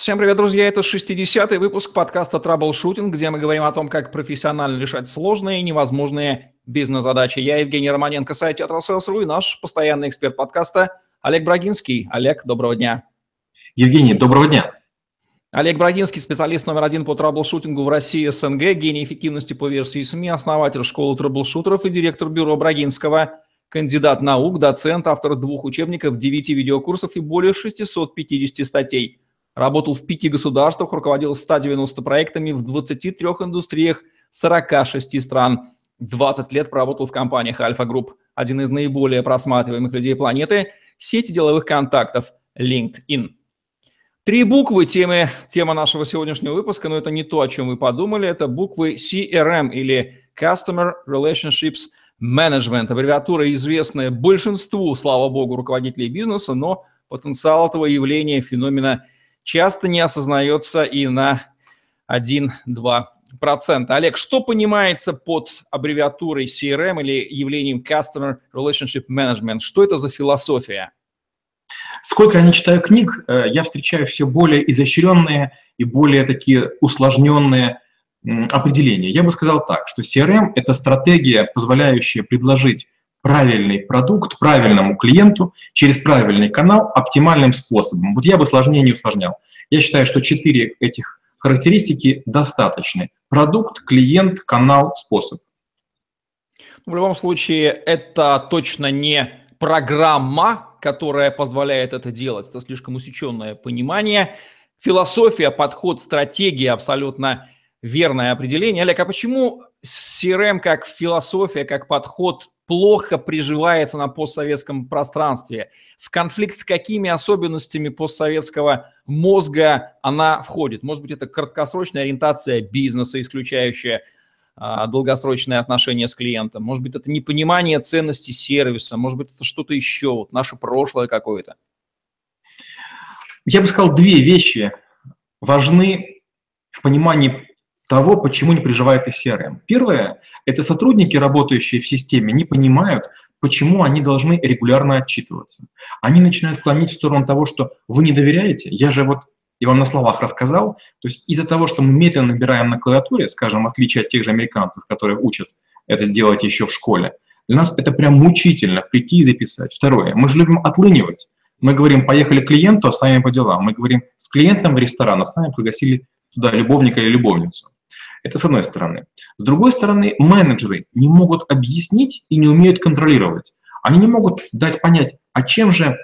Всем привет, друзья! Это 60-й выпуск подкаста Troubleshooting, где мы говорим о том, как профессионально решать сложные и невозможные бизнес-задачи. Я Евгений Романенко, сайт Театросейлс.ру и наш постоянный эксперт подкаста Олег Брагинский. Олег, доброго дня! Евгений, доброго дня! Олег Брагинский, специалист номер один по траблшутингу в России СНГ, гений эффективности по версии СМИ, основатель школы траблшутеров и директор бюро Брагинского, кандидат наук, доцент, автор двух учебников, девяти видеокурсов и более 650 статей – Работал в пяти государствах, руководил 190 проектами в 23 индустриях 46 стран. 20 лет проработал в компаниях Альфа Групп, один из наиболее просматриваемых людей планеты, сети деловых контактов LinkedIn. Три буквы темы, тема нашего сегодняшнего выпуска, но это не то, о чем вы подумали, это буквы CRM или Customer Relationships Management, аббревиатура, известная большинству, слава богу, руководителей бизнеса, но потенциал этого явления, феномена – часто не осознается и на 1-2%. Олег, что понимается под аббревиатурой CRM или явлением Customer Relationship Management? Что это за философия? Сколько я не читаю книг, э, я встречаю все более изощренные и более такие усложненные определения. Я бы сказал так, что CRM – это стратегия, позволяющая предложить правильный продукт правильному клиенту через правильный канал оптимальным способом. Вот я бы сложнее не усложнял. Я считаю, что четыре этих характеристики достаточны. Продукт, клиент, канал, способ. В любом случае, это точно не программа, которая позволяет это делать. Это слишком усеченное понимание. Философия, подход, стратегия абсолютно верное определение. Олег, а почему CRM как философия, как подход плохо приживается на постсоветском пространстве? В конфликт с какими особенностями постсоветского мозга она входит? Может быть, это краткосрочная ориентация бизнеса, исключающая а, долгосрочные отношения с клиентом. Может быть, это непонимание ценности сервиса. Может быть, это что-то еще, вот наше прошлое какое-то. Я бы сказал, две вещи важны в понимании того, почему не приживает их CRM. Первое – это сотрудники, работающие в системе, не понимают, почему они должны регулярно отчитываться. Они начинают клонить в сторону того, что вы не доверяете. Я же вот и вам на словах рассказал. То есть из-за того, что мы медленно набираем на клавиатуре, скажем, в отличие от тех же американцев, которые учат это сделать еще в школе, для нас это прям мучительно прийти и записать. Второе, мы же любим отлынивать. Мы говорим, поехали к клиенту, а сами по делам. Мы говорим, с клиентом в ресторан, а сами пригласили туда любовника или любовницу. Это с одной стороны. С другой стороны, менеджеры не могут объяснить и не умеют контролировать. Они не могут дать понять, а чем же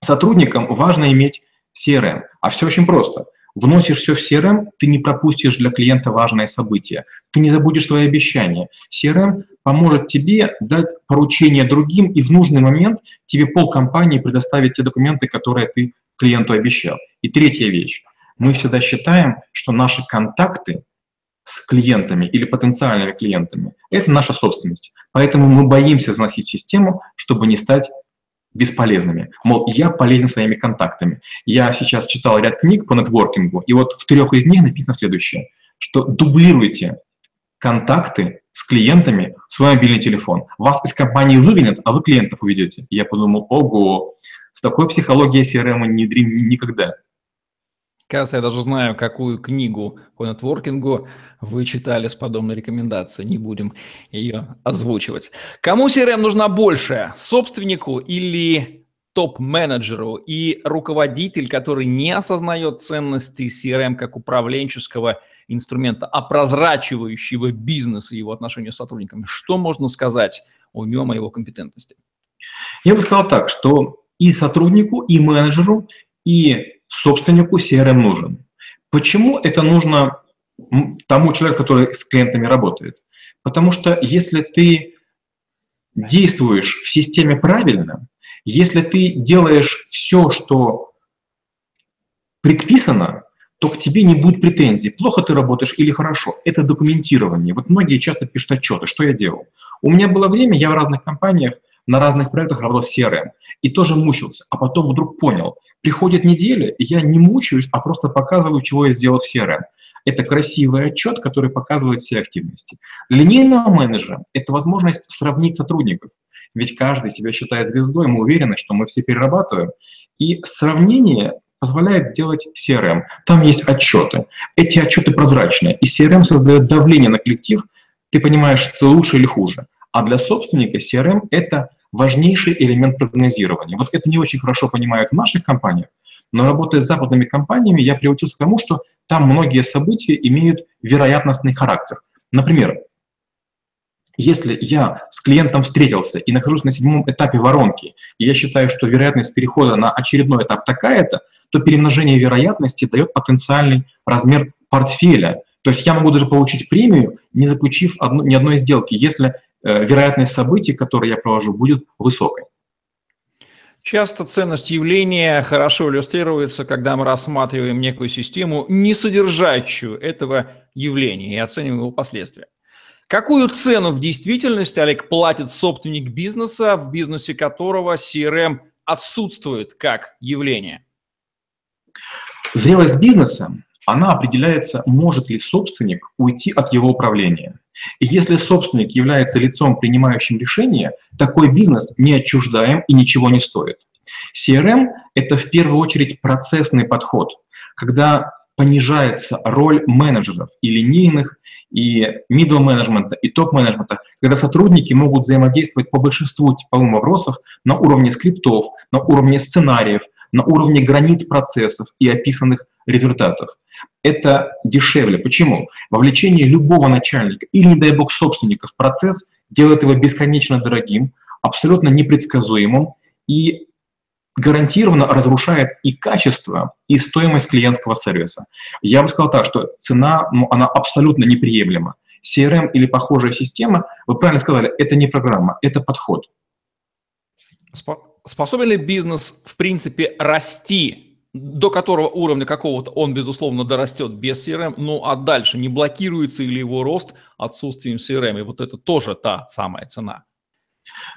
сотрудникам важно иметь CRM. А все очень просто. Вносишь все в CRM, ты не пропустишь для клиента важное событие, ты не забудешь свои обещания. CRM поможет тебе дать поручение другим и в нужный момент тебе полкомпании предоставить те документы, которые ты клиенту обещал. И третья вещь. Мы всегда считаем, что наши контакты с клиентами или потенциальными клиентами. Это наша собственность. Поэтому мы боимся заносить систему, чтобы не стать бесполезными. Мол, я полезен своими контактами. Я сейчас читал ряд книг по нетворкингу, и вот в трех из них написано следующее, что дублируйте контакты с клиентами в свой мобильный телефон. Вас из компании выгонят, а вы клиентов уведете. Я подумал, ого, с такой психологией CRM не никогда. Кажется, я даже знаю, какую книгу по нетворкингу вы читали с подобной рекомендацией. Не будем ее озвучивать. Кому CRM нужна больше? Собственнику или топ-менеджеру и руководитель, который не осознает ценности CRM как управленческого инструмента, а прозрачивающего бизнес и его отношения с сотрудниками. Что можно сказать о нем, о его компетентности? Я бы сказал так, что и сотруднику, и менеджеру, и собственнику CRM нужен. Почему это нужно тому человеку, который с клиентами работает? Потому что если ты действуешь в системе правильно, если ты делаешь все, что предписано, то к тебе не будет претензий, плохо ты работаешь или хорошо. Это документирование. Вот многие часто пишут отчеты, что я делал. У меня было время, я в разных компаниях на разных проектах работал с CRM и тоже мучился, а потом вдруг понял, приходит неделя, и я не мучаюсь, а просто показываю, чего я сделал в CRM. Это красивый отчет, который показывает все активности. Линейного менеджера это возможность сравнить сотрудников. Ведь каждый себя считает звездой, мы уверены, что мы все перерабатываем. И сравнение позволяет сделать CRM. Там есть отчеты. Эти отчеты прозрачные, и CRM создает давление на коллектив. Ты понимаешь, что лучше или хуже. А для собственника CRM – это важнейший элемент прогнозирования. Вот это не очень хорошо понимают в наших компаниях, но работая с западными компаниями, я приучился к тому, что там многие события имеют вероятностный характер. Например, если я с клиентом встретился и нахожусь на седьмом этапе воронки, и я считаю, что вероятность перехода на очередной этап такая-то, то перемножение вероятности дает потенциальный размер портфеля. То есть я могу даже получить премию, не заключив одну, ни одной сделки, если вероятность событий, которые я провожу, будет высокой. Часто ценность явления хорошо иллюстрируется, когда мы рассматриваем некую систему, не содержащую этого явления, и оцениваем его последствия. Какую цену в действительности, Олег, платит собственник бизнеса, в бизнесе которого CRM отсутствует как явление? Зрелость бизнеса, она определяется, может ли собственник уйти от его управления. И если собственник является лицом, принимающим решения, такой бизнес не отчуждаем и ничего не стоит. CRM – это в первую очередь процессный подход, когда понижается роль менеджеров и линейных, и middle менеджмента, и топ менеджмента, когда сотрудники могут взаимодействовать по большинству типовых вопросов на уровне скриптов, на уровне сценариев, на уровне границ процессов и описанных результатов. Это дешевле. Почему? Вовлечение любого начальника или, не дай бог, собственника в процесс делает его бесконечно дорогим, абсолютно непредсказуемым и гарантированно разрушает и качество, и стоимость клиентского сервиса. Я бы сказал так, что цена, ну, она абсолютно неприемлема. CRM или похожая система, вы правильно сказали, это не программа, это подход. Способен ли бизнес, в принципе, расти, до которого уровня какого-то он, безусловно, дорастет без CRM, ну а дальше не блокируется или его рост отсутствием CRM? И вот это тоже та самая цена.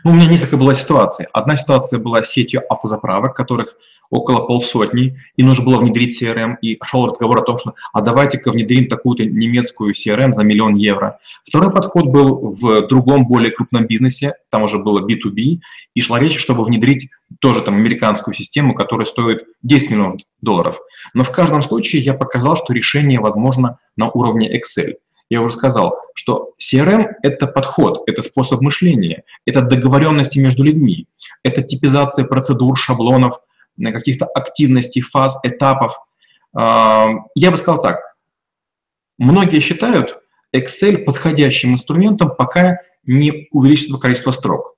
Ну, у меня несколько было ситуаций. Одна ситуация была с сетью автозаправок, которых около полсотни, и нужно было внедрить CRM, и шел разговор о том, что а давайте-ка внедрим такую-то немецкую CRM за миллион евро. Второй подход был в другом, более крупном бизнесе, там уже было B2B, и шла речь, чтобы внедрить тоже там американскую систему, которая стоит 10 миллионов долларов. Но в каждом случае я показал, что решение возможно на уровне Excel. Я уже сказал, что CRM — это подход, это способ мышления, это договоренности между людьми, это типизация процедур, шаблонов, каких-то активностей, фаз, этапов. А, я бы сказал так, многие считают Excel подходящим инструментом, пока не увеличится количество строк.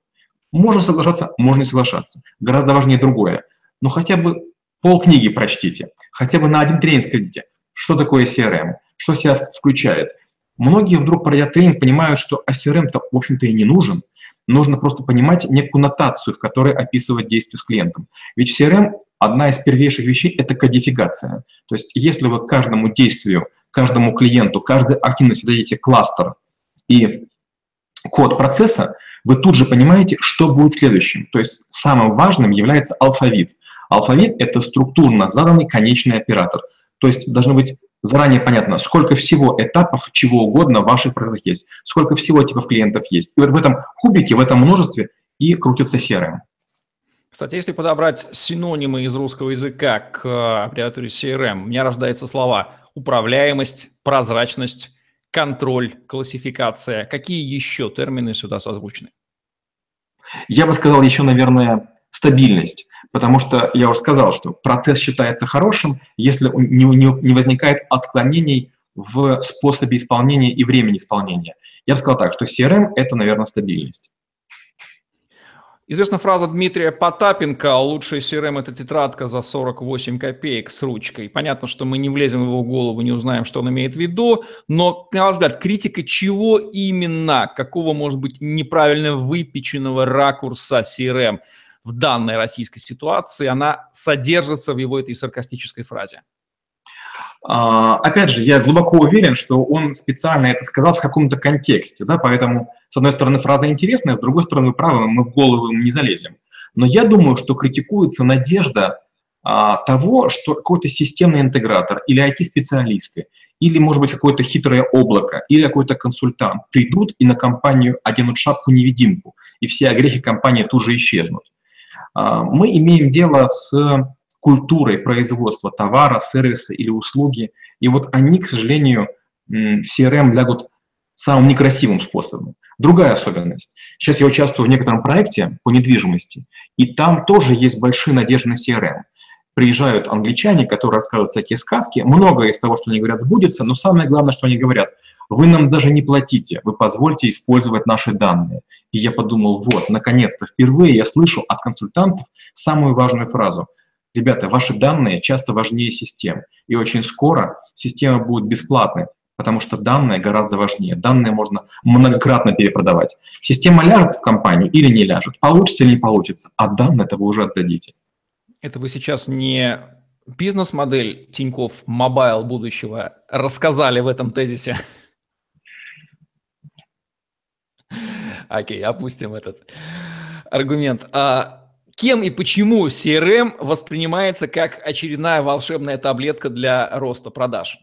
Можно соглашаться, можно не соглашаться. Гораздо важнее другое. Но хотя бы полкниги прочтите, хотя бы на один тренинг сходите. Что такое CRM? Что себя включает? Многие вдруг, пройдя тренинг, понимают, что CRM-то, в общем-то, и не нужен. Нужно просто понимать некую нотацию, в которой описывать действие с клиентом. Ведь в CRM одна из первейших вещей – это кодификация. То есть если вы каждому действию, каждому клиенту, каждой активности дадите кластер и код процесса, вы тут же понимаете, что будет следующим. То есть самым важным является алфавит. Алфавит – это структурно заданный конечный оператор. То есть должно быть заранее понятно, сколько всего этапов чего угодно в ваших процессах есть, сколько всего типов клиентов есть. И вот в этом кубике, в этом множестве и крутится серым. Кстати, если подобрать синонимы из русского языка к э, аббревиатуре CRM, у меня рождаются слова управляемость, прозрачность, контроль, классификация. Какие еще термины сюда созвучны? Я бы сказал еще, наверное, стабильность. Потому что я уже сказал, что процесс считается хорошим, если не, не, не возникает отклонений в способе исполнения и времени исполнения. Я бы сказал так, что CRM – это, наверное, стабильность. Известна фраза Дмитрия Потапенко «Лучший CRM – это тетрадка за 48 копеек с ручкой». Понятно, что мы не влезем в его голову, не узнаем, что он имеет в виду, но, на ваш взгляд, критика чего именно, какого, может быть, неправильно выпеченного ракурса CRM – в данной российской ситуации, она содержится в его этой саркастической фразе? А, опять же, я глубоко уверен, что он специально это сказал в каком-то контексте, да, поэтому, с одной стороны, фраза интересная, с другой стороны, правы, мы в голову не залезем. Но я думаю, что критикуется надежда а, того, что какой-то системный интегратор или IT-специалисты, или, может быть, какое-то хитрое облако, или какой-то консультант придут и на компанию оденут шапку-невидимку, и все огрехи компании тут же исчезнут. А, мы имеем дело с культурой производства товара, сервиса или услуги. И вот они, к сожалению, в CRM лягут самым некрасивым способом. Другая особенность. Сейчас я участвую в некотором проекте по недвижимости, и там тоже есть большие надежды на CRM. Приезжают англичане, которые рассказывают всякие сказки. Многое из того, что они говорят, сбудется, но самое главное, что они говорят, вы нам даже не платите, вы позвольте использовать наши данные. И я подумал, вот, наконец-то, впервые я слышу от консультантов самую важную фразу. Ребята, ваши данные часто важнее систем, и очень скоро система будет бесплатной, потому что данные гораздо важнее. Данные можно многократно перепродавать. Система ляжет в компанию или не ляжет, получится или не получится, а данные это вы уже отдадите. Это вы сейчас не бизнес-модель Тинькофф Мобайл будущего рассказали в этом тезисе? Окей, опустим этот аргумент. А кем и почему CRM воспринимается как очередная волшебная таблетка для роста продаж?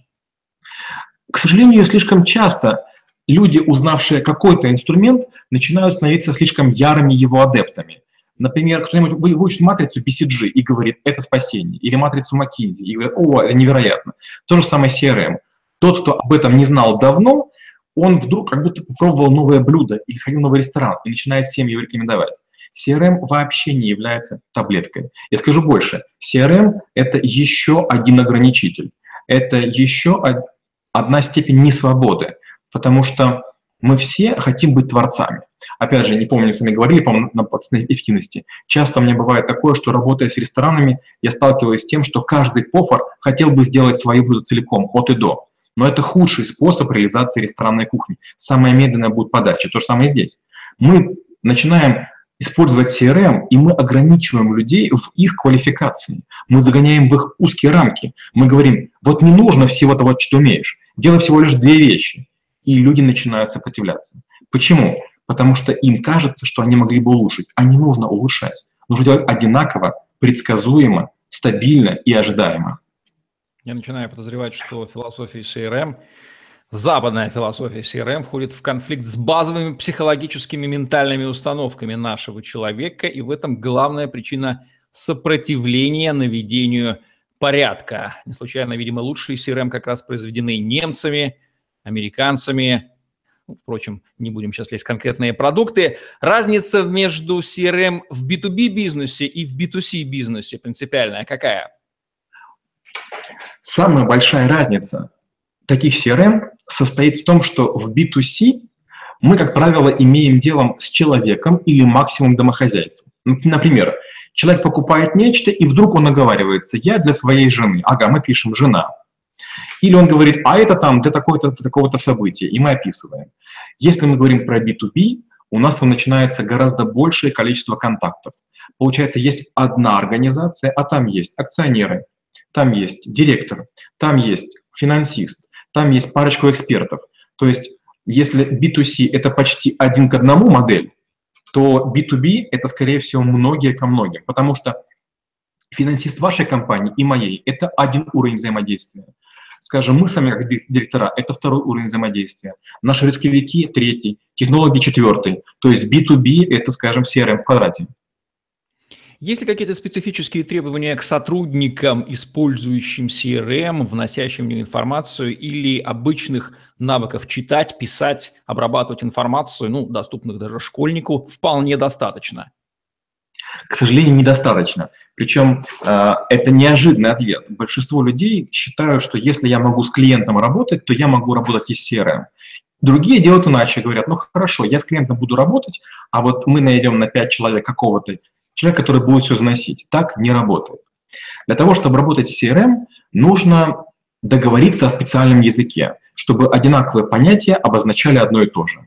К сожалению, слишком часто люди, узнавшие какой-то инструмент, начинают становиться слишком ярыми его адептами. Например, кто-нибудь выучит матрицу BCG и говорит, это спасение, или матрицу McKinsey, и говорит, о, это невероятно. То же самое CRM. Тот, кто об этом не знал давно, он вдруг как будто попробовал новое блюдо или сходил в новый ресторан и начинает всем его рекомендовать. CRM вообще не является таблеткой. Я скажу больше, CRM – это еще один ограничитель. Это еще одна степень несвободы, потому что мы все хотим быть творцами. Опять же, не помню, сами говорили, по-моему, на процентной эффективности. Часто у меня бывает такое, что работая с ресторанами, я сталкиваюсь с тем, что каждый повар хотел бы сделать свое блюдо целиком, от и до. Но это худший способ реализации ресторанной кухни. Самая медленная будет подача. То же самое здесь. Мы начинаем использовать CRM, и мы ограничиваем людей в их квалификации. Мы загоняем в их узкие рамки. Мы говорим, вот не нужно всего того, что умеешь. Делай всего лишь две вещи. И люди начинают сопротивляться. Почему? Потому что им кажется, что они могли бы улучшить. А не нужно улучшать. Нужно делать одинаково, предсказуемо, стабильно и ожидаемо. Я начинаю подозревать, что философия CRM, западная философия CRM входит в конфликт с базовыми психологическими ментальными установками нашего человека, и в этом главная причина сопротивления наведению порядка. Не случайно, видимо, лучшие CRM как раз произведены немцами, американцами, ну, впрочем, не будем сейчас лезть конкретные продукты. Разница между CRM в B2B бизнесе и в B2C бизнесе принципиальная какая? Самая большая разница таких CRM состоит в том, что в B2C мы, как правило, имеем делом с человеком или максимум домохозяйством. Например, человек покупает нечто, и вдруг он оговаривается, я для своей жены. Ага, мы пишем «жена». Или он говорит, а это там для такого-то такого события, и мы описываем. Если мы говорим про B2B, у нас там начинается гораздо большее количество контактов. Получается, есть одна организация, а там есть акционеры, там есть директор, там есть финансист, там есть парочку экспертов. То есть если B2C – это почти один к одному модель, то B2B – это, скорее всего, многие ко многим, потому что финансист вашей компании и моей – это один уровень взаимодействия. Скажем, мы сами как директора – это второй уровень взаимодействия. Наши рисковики – третий, технологи – четвертый. То есть B2B – это, скажем, CRM в квадрате. Есть ли какие-то специфические требования к сотрудникам, использующим CRM, вносящим в нее информацию, или обычных навыков читать, писать, обрабатывать информацию, ну, доступных даже школьнику, вполне достаточно? К сожалению, недостаточно. Причем э, это неожиданный ответ. Большинство людей считают, что если я могу с клиентом работать, то я могу работать и с CRM. Другие делают иначе, говорят, ну хорошо, я с клиентом буду работать, а вот мы найдем на 5 человек какого-то человек, который будет все заносить. Так не работает. Для того, чтобы работать с CRM, нужно договориться о специальном языке, чтобы одинаковые понятия обозначали одно и то же.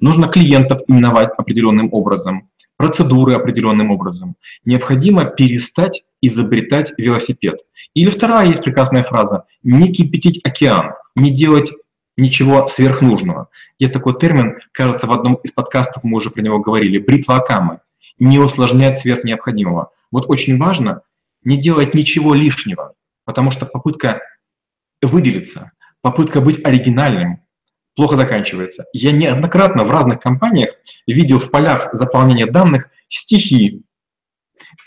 Нужно клиентов именовать определенным образом, процедуры определенным образом. Необходимо перестать изобретать велосипед. Или вторая есть прекрасная фраза «не кипятить океан», не делать ничего сверхнужного. Есть такой термин, кажется, в одном из подкастов мы уже про него говорили, бритва Акамы не усложнять сверх необходимого. Вот очень важно не делать ничего лишнего, потому что попытка выделиться, попытка быть оригинальным плохо заканчивается. Я неоднократно в разных компаниях видел в полях заполнения данных стихи,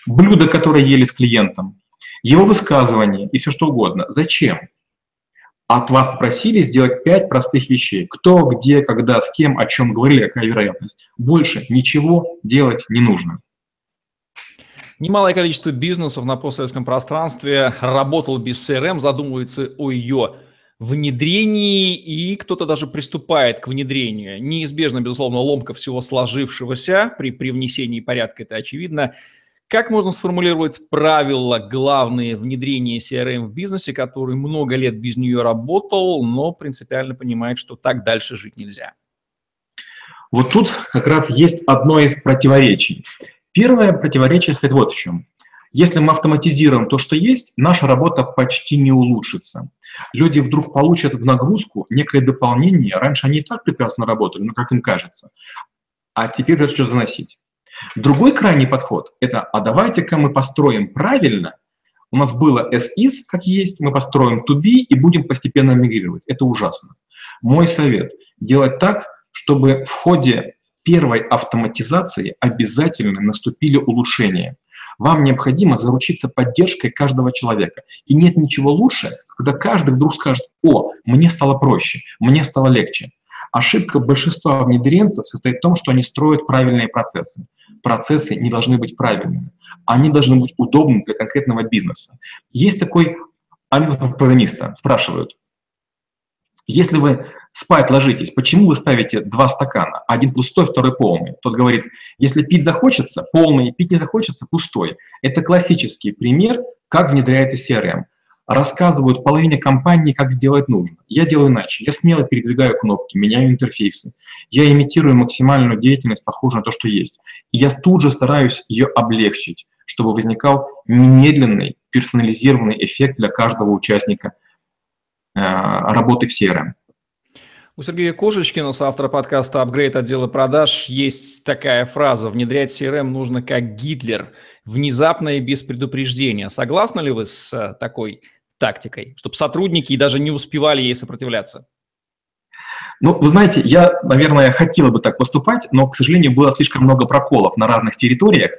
блюда, которые ели с клиентом, его высказывания и все что угодно. Зачем? От вас попросили сделать пять простых вещей. Кто, где, когда, с кем, о чем говорили, какая вероятность. Больше ничего делать не нужно. Немалое количество бизнесов на постсоветском пространстве работал без CRM, задумывается о ее внедрении, и кто-то даже приступает к внедрению. Неизбежно, безусловно, ломка всего сложившегося при привнесении порядка, это очевидно. Как можно сформулировать правила главные внедрения CRM в бизнесе, который много лет без нее работал, но принципиально понимает, что так дальше жить нельзя? Вот тут как раз есть одно из противоречий. Первое противоречие стоит вот в чем. Если мы автоматизируем то, что есть, наша работа почти не улучшится. Люди вдруг получат в нагрузку некое дополнение. Раньше они и так прекрасно работали, ну, как им кажется. А теперь придется что заносить. Другой крайний подход – это, а давайте-ка мы построим правильно. У нас было as is, как есть, мы построим to be и будем постепенно мигрировать. Это ужасно. Мой совет – делать так, чтобы в ходе первой автоматизации обязательно наступили улучшения. Вам необходимо заручиться поддержкой каждого человека. И нет ничего лучше, когда каждый вдруг скажет, о, мне стало проще, мне стало легче. Ошибка большинства внедренцев состоит в том, что они строят правильные процессы. Процессы не должны быть правильными. Они должны быть удобны для конкретного бизнеса. Есть такой анекдот программиста. Спрашивают, если вы спать ложитесь, почему вы ставите два стакана? Один пустой, второй полный. Тот говорит, если пить захочется, полный, пить не захочется, пустой. Это классический пример, как внедряется CRM. Рассказывают половине компании, как сделать нужно. Я делаю иначе. Я смело передвигаю кнопки, меняю интерфейсы. Я имитирую максимальную деятельность, похожую на то, что есть. И я тут же стараюсь ее облегчить, чтобы возникал немедленный персонализированный эффект для каждого участника э, работы в CRM. У Сергея Кошечкина, автора подкаста «Апгрейд отдела продаж», есть такая фраза «Внедрять CRM нужно как Гитлер, внезапно и без предупреждения». Согласны ли вы с э, такой тактикой, чтобы сотрудники даже не успевали ей сопротивляться? Ну, вы знаете, я, наверное, хотела бы так поступать, но, к сожалению, было слишком много проколов на разных территориях,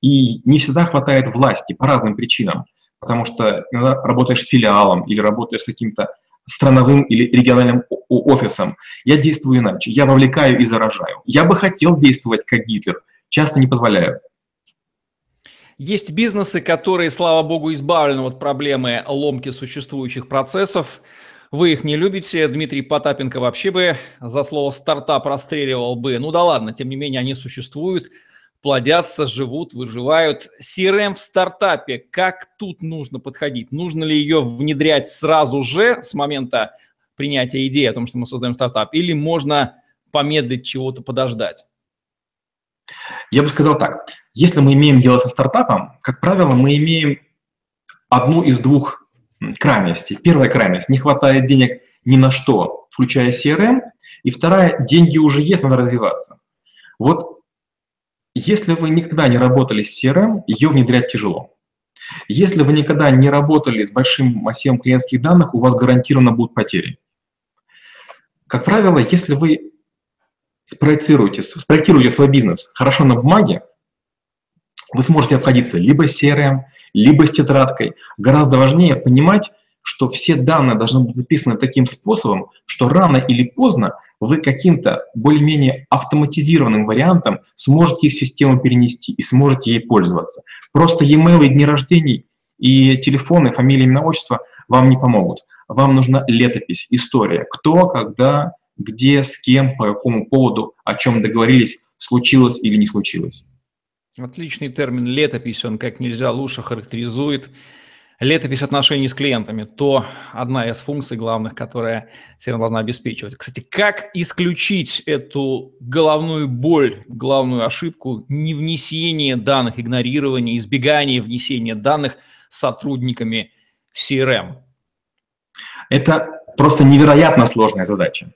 и не всегда хватает власти по разным причинам, потому что работаешь с филиалом или работаешь с каким-то страновым или региональным офисом. Я действую иначе. Я вовлекаю и заражаю. Я бы хотел действовать как Гитлер. Часто не позволяю. Есть бизнесы, которые, слава богу, избавлены от проблемы ломки существующих процессов. Вы их не любите. Дмитрий Потапенко вообще бы за слово «стартап» расстреливал бы. Ну да ладно, тем не менее они существуют плодятся, живут, выживают. CRM в стартапе, как тут нужно подходить? Нужно ли ее внедрять сразу же с момента принятия идеи о том, что мы создаем стартап, или можно помедлить чего-то подождать? Я бы сказал так. Если мы имеем дело со стартапом, как правило, мы имеем одну из двух крайностей. Первая крайность – не хватает денег ни на что, включая CRM. И вторая – деньги уже есть, надо развиваться. Вот если вы никогда не работали с CRM, ее внедрять тяжело. Если вы никогда не работали с большим массивом клиентских данных, у вас гарантированно будут потери. Как правило, если вы спроектируете, спроектируете свой бизнес хорошо на бумаге, вы сможете обходиться либо CRM, либо с тетрадкой. Гораздо важнее понимать, что все данные должны быть записаны таким способом, что рано или поздно вы каким-то более-менее автоматизированным вариантом сможете их в систему перенести и сможете ей пользоваться. Просто e-mail и дни рождений и телефоны, фамилия, имя, отчество вам не помогут. Вам нужна летопись, история. Кто, когда, где, с кем, по какому поводу, о чем договорились, случилось или не случилось. Отличный термин «летопись», он как нельзя лучше характеризует летопись отношений с клиентами, то одна из функций главных, которая CRM должна обеспечивать. Кстати, как исключить эту головную боль, главную ошибку невнесения данных, игнорирования, избегания внесения данных сотрудниками в CRM? Это просто невероятно сложная задача.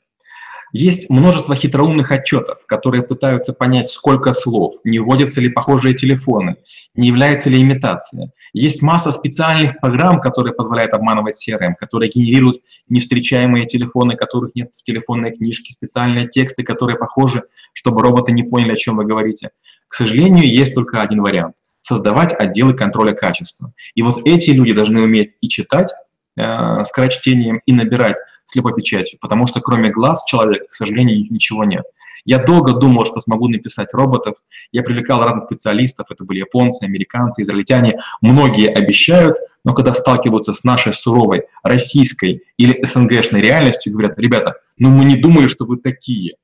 Есть множество хитроумных отчетов, которые пытаются понять, сколько слов, не вводятся ли похожие телефоны, не является ли имитация. Есть масса специальных программ, которые позволяют обманывать CRM, которые генерируют невстречаемые телефоны, которых нет в телефонной книжке, специальные тексты, которые похожи, чтобы роботы не поняли, о чем вы говорите. К сожалению, есть только один вариант. создавать отделы контроля качества. И вот эти люди должны уметь и читать э, скорочтением, и набирать слепой печатью, потому что кроме глаз человека, к сожалению, ничего нет. Я долго думал, что смогу написать роботов. Я привлекал разных специалистов, это были японцы, американцы, израильтяне. Многие обещают, но когда сталкиваются с нашей суровой российской или СНГшной реальностью, говорят, ребята, ну мы не думали, что вы такие.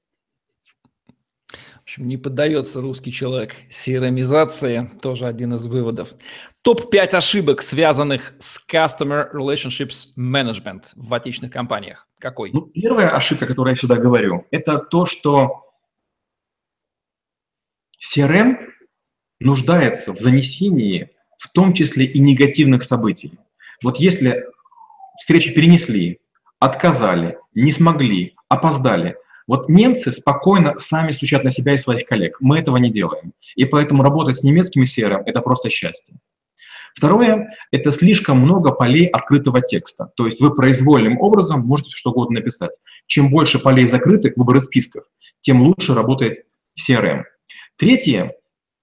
Общем, не поддается русский человек серомизации, тоже один из выводов. Топ-5 ошибок, связанных с Customer Relationships Management в отечественных компаниях. Какой? Ну, первая ошибка, которую я всегда говорю, это то, что CRM нуждается в занесении в том числе и негативных событий. Вот если встречу перенесли, отказали, не смогли, опоздали, вот немцы спокойно сами стучат на себя и своих коллег. Мы этого не делаем. И поэтому работать с немецкими CRM – это просто счастье. Второе – это слишком много полей открытого текста. То есть вы произвольным образом можете что угодно написать. Чем больше полей закрытых, выборы списков, тем лучше работает CRM. Третье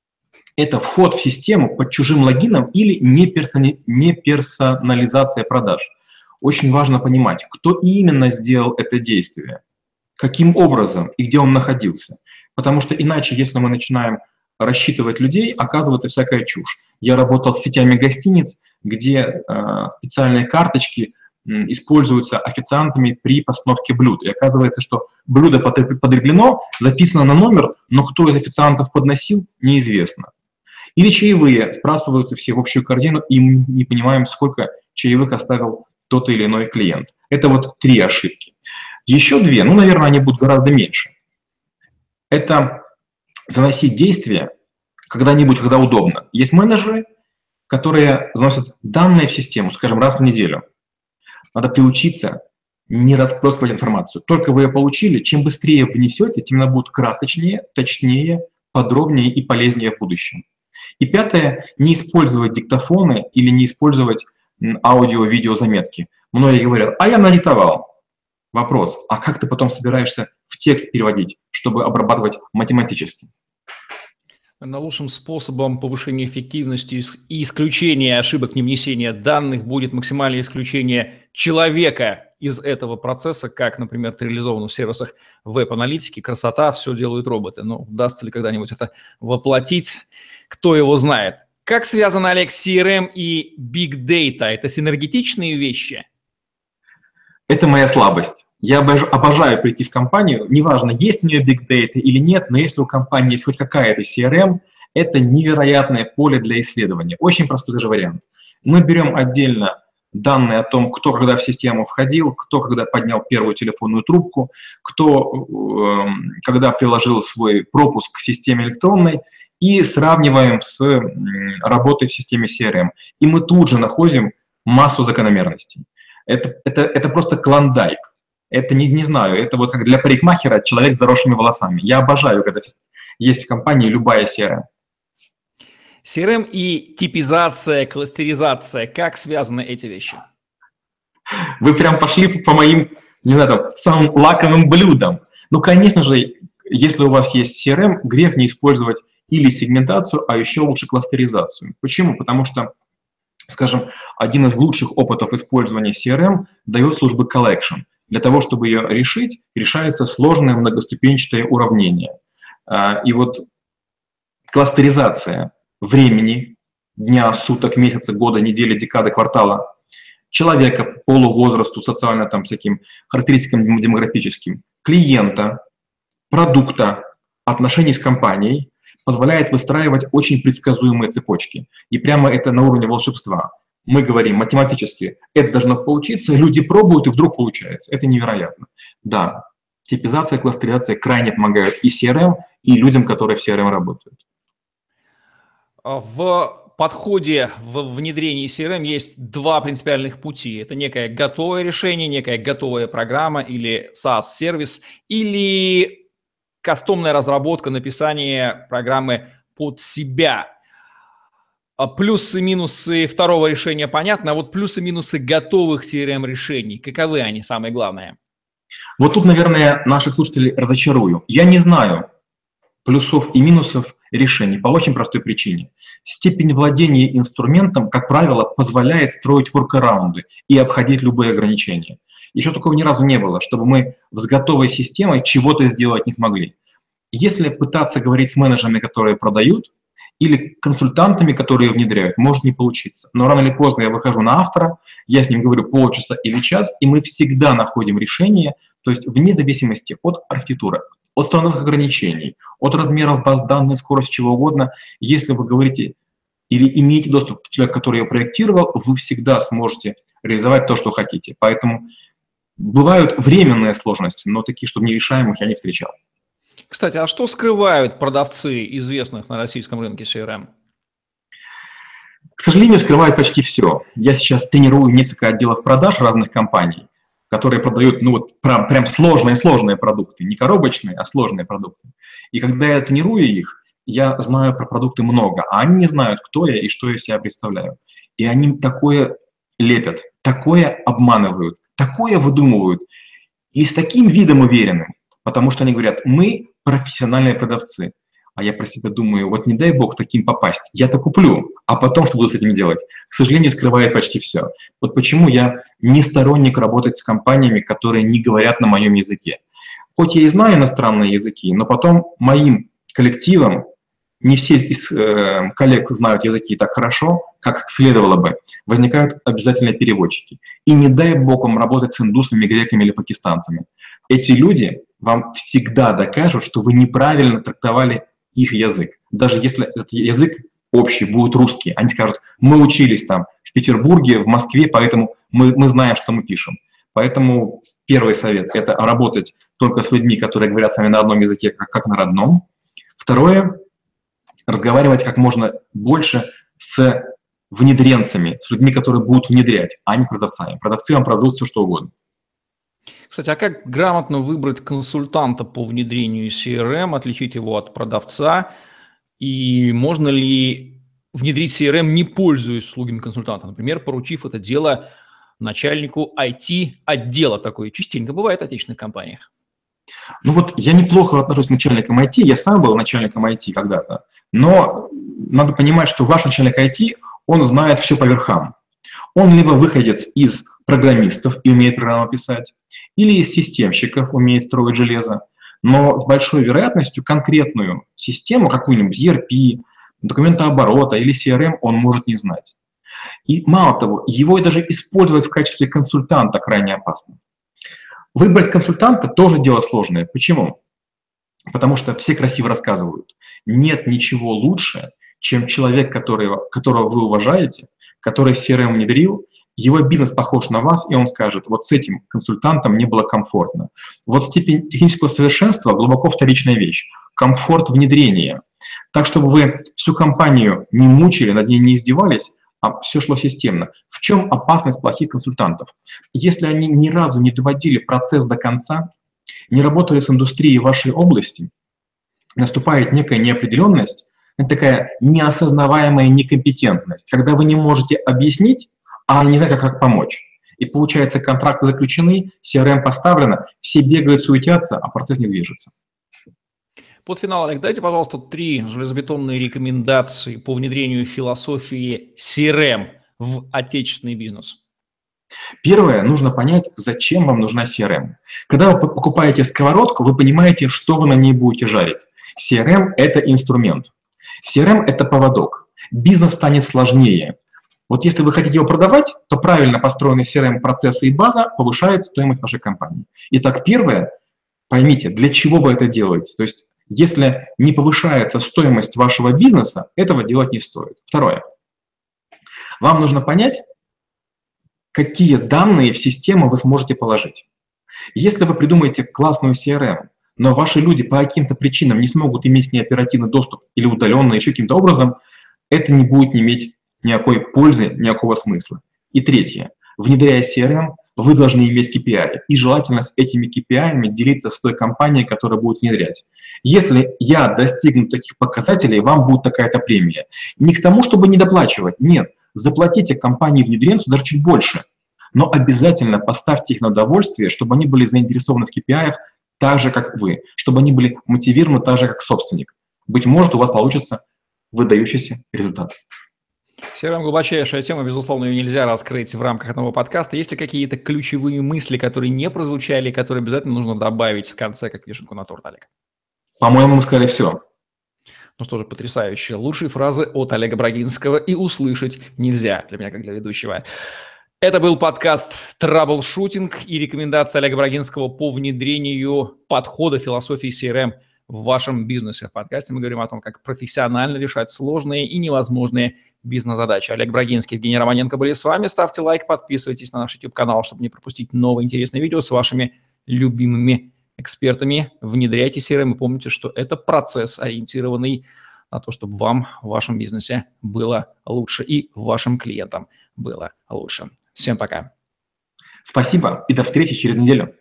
– это вход в систему под чужим логином или неперсонализация продаж. Очень важно понимать, кто именно сделал это действие, каким образом и где он находился. Потому что иначе, если мы начинаем рассчитывать людей, оказывается всякая чушь. Я работал с сетями гостиниц, где э, специальные карточки используются официантами при постановке блюд. И оказывается, что блюдо подреблено, записано на номер, но кто из официантов подносил, неизвестно. Или чаевые сбрасываются все в общую корзину, и мы не понимаем, сколько чаевых оставил тот или иной клиент. Это вот три ошибки. Еще две, ну, наверное, они будут гораздо меньше. Это заносить действия когда-нибудь, когда удобно. Есть менеджеры, которые заносят данные в систему, скажем, раз в неделю. Надо приучиться не распространять информацию. Только вы ее получили, чем быстрее внесете, тем она будет красочнее, точнее, подробнее и полезнее в будущем. И пятое, не использовать диктофоны или не использовать аудио-видеозаметки. Многие говорят, а я надиктовал. Вопрос, а как ты потом собираешься в текст переводить, чтобы обрабатывать математически? на лучшим способом повышения эффективности и исключения ошибок невнесения данных будет максимальное исключение человека из этого процесса, как, например, реализовано в сервисах веб-аналитики, красота, все делают роботы. Но удастся ли когда-нибудь это воплотить, кто его знает. Как связаны, Олег, CRM и Big Data? Это синергетичные вещи? Это моя слабость. Я обожаю прийти в компанию, неважно, есть у нее big data или нет, но если у компании есть хоть какая-то CRM, это невероятное поле для исследования. Очень простой даже вариант. Мы берем отдельно данные о том, кто когда в систему входил, кто когда поднял первую телефонную трубку, кто э, когда приложил свой пропуск к системе электронной, и сравниваем с работой в системе CRM. И мы тут же находим массу закономерностей. Это, это, это просто клондайк это не, не знаю, это вот как для парикмахера человек с заросшими волосами. Я обожаю, когда есть в компании любая серая. CRM и типизация, кластеризация, как связаны эти вещи? Вы прям пошли по моим, не знаю, там, самым лаковым блюдам. Ну, конечно же, если у вас есть CRM, грех не использовать или сегментацию, а еще лучше кластеризацию. Почему? Потому что, скажем, один из лучших опытов использования CRM дает службы collection – для того, чтобы ее решить, решается сложное многоступенчатое уравнение. А, и вот кластеризация времени, дня, суток, месяца, года, недели, декады, квартала человека, полу, возрасту, социально там всяким характеристикам демографическим, клиента, продукта, отношений с компанией позволяет выстраивать очень предсказуемые цепочки. И прямо это на уровне волшебства мы говорим математически, это должно получиться, люди пробуют, и вдруг получается. Это невероятно. Да, типизация, кластеризация крайне помогают и CRM, и людям, которые в CRM работают. А в подходе в внедрении CRM есть два принципиальных пути. Это некое готовое решение, некая готовая программа или SaaS-сервис, или кастомная разработка, написание программы под себя. А плюсы и минусы второго решения понятно, а вот плюсы и минусы готовых CRM-решений, каковы они, самое главное? Вот тут, наверное, наших слушателей разочарую. Я не знаю плюсов и минусов решений по очень простой причине. Степень владения инструментом, как правило, позволяет строить воркараунды и обходить любые ограничения. Еще такого ни разу не было, чтобы мы с готовой системой чего-то сделать не смогли. Если пытаться говорить с менеджерами, которые продают, или консультантами, которые внедряют, может не получиться. Но рано или поздно я выхожу на автора, я с ним говорю полчаса или час, и мы всегда находим решение, то есть вне зависимости от архитектуры, от страновых ограничений, от размеров баз данных, скорость чего угодно. Если вы говорите или имеете доступ к человеку, который ее проектировал, вы всегда сможете реализовать то, что хотите. Поэтому бывают временные сложности, но такие, чтобы нерешаемых, я не встречал. Кстати, а что скрывают продавцы известных на российском рынке CRM? К сожалению, скрывают почти все. Я сейчас тренирую несколько отделов продаж разных компаний, которые продают, ну вот, прям, прям сложные-сложные продукты, не коробочные, а сложные продукты. И когда я тренирую их, я знаю про продукты много, а они не знают, кто я и что я себя представляю. И они такое лепят, такое обманывают, такое выдумывают. И с таким видом уверенным, потому что они говорят, мы профессиональные продавцы. А я про себя думаю, вот не дай бог таким попасть, я-то куплю, а потом что буду с этим делать? К сожалению, скрывает почти все. Вот почему я не сторонник работать с компаниями, которые не говорят на моем языке. Хоть я и знаю иностранные языки, но потом моим коллективом, не все из э, коллег знают языки так хорошо, как следовало бы, возникают обязательно переводчики. И не дай бог вам работать с индусами, греками или пакистанцами. Эти люди вам всегда докажут, что вы неправильно трактовали их язык. Даже если этот язык общий будет русский, они скажут, мы учились там в Петербурге, в Москве, поэтому мы, мы знаем, что мы пишем. Поэтому первый совет – это работать только с людьми, которые говорят с вами на одном языке, как, как на родном. Второе – разговаривать как можно больше с внедренцами, с людьми, которые будут внедрять, а не продавцами. Продавцы вам продадут все, что угодно. Кстати, а как грамотно выбрать консультанта по внедрению CRM, отличить его от продавца? И можно ли внедрить CRM, не пользуясь услугами консультанта? Например, поручив это дело начальнику IT-отдела. Такое частенько бывает в отечественных компаниях. Ну вот я неплохо отношусь к начальникам IT, я сам был начальником IT когда-то, но надо понимать, что ваш начальник IT, он знает все по верхам. Он либо выходец из программистов и умеет программу писать, или из системщиков умеет строить железо, но с большой вероятностью конкретную систему, какую-нибудь ERP, документооборота или CRM он может не знать. И мало того, его даже использовать в качестве консультанта крайне опасно. Выбрать консультанта тоже дело сложное. Почему? Потому что все красиво рассказывают. Нет ничего лучше, чем человек, которого, которого вы уважаете, который CRM внедрил, его бизнес похож на вас, и он скажет, вот с этим консультантом мне было комфортно. Вот степень технического совершенства глубоко вторичная вещь. Комфорт внедрения. Так, чтобы вы всю компанию не мучили, над ней не издевались, а все шло системно. В чем опасность плохих консультантов? Если они ни разу не доводили процесс до конца, не работали с индустрией вашей области, наступает некая неопределенность, это такая неосознаваемая некомпетентность, когда вы не можете объяснить, а не знаю, как помочь. И получается, контракты заключены, CRM поставлено, все бегают, суетятся, а процесс не движется. Под финал, Олег, дайте, пожалуйста, три железобетонные рекомендации по внедрению философии CRM в отечественный бизнес. Первое, нужно понять, зачем вам нужна CRM. Когда вы покупаете сковородку, вы понимаете, что вы на ней будете жарить. CRM – это инструмент. CRM – это поводок. Бизнес станет сложнее. Вот если вы хотите его продавать, то правильно построенные CRM-процессы и база повышают стоимость вашей компании. Итак, первое, поймите, для чего вы это делаете. То есть, если не повышается стоимость вашего бизнеса, этого делать не стоит. Второе, вам нужно понять, какие данные в систему вы сможете положить. Если вы придумаете классную CRM, но ваши люди по каким-то причинам не смогут иметь к ней оперативный доступ или удаленно, еще каким-то образом, это не будет иметь никакой пользы, никакого смысла. И третье. Внедряя CRM, вы должны иметь KPI. И желательно с этими KPI делиться с той компанией, которая будет внедрять. Если я достигну таких показателей, вам будет такая-то премия. Не к тому, чтобы не доплачивать, нет. Заплатите компании внедренцу даже чуть больше. Но обязательно поставьте их на удовольствие, чтобы они были заинтересованы в KPI так же, как вы, чтобы они были мотивированы так же, как собственник. быть может, у вас получится выдающийся результат. CRM глубочайшая тема, безусловно, ее нельзя раскрыть в рамках одного подкаста. Есть ли какие-то ключевые мысли, которые не прозвучали, которые обязательно нужно добавить в конце, как вишенку на торт, Олег? По-моему, мы сказали все. Ну что же, потрясающе. Лучшие фразы от Олега Брагинского и услышать нельзя для меня, как для ведущего. Это был подкаст «Траблшутинг» и рекомендация Олега Брагинского по внедрению подхода философии CRM в вашем бизнесе. В подкасте мы говорим о том, как профессионально решать сложные и невозможные бизнес-задачи. Олег Брагинский, Евгений Романенко были с вами. Ставьте лайк, подписывайтесь на наш YouTube-канал, чтобы не пропустить новые интересные видео с вашими любимыми экспертами. Внедряйте CRM и помните, что это процесс, ориентированный на то, чтобы вам в вашем бизнесе было лучше и вашим клиентам было лучше. Всем пока. Спасибо и до встречи через неделю.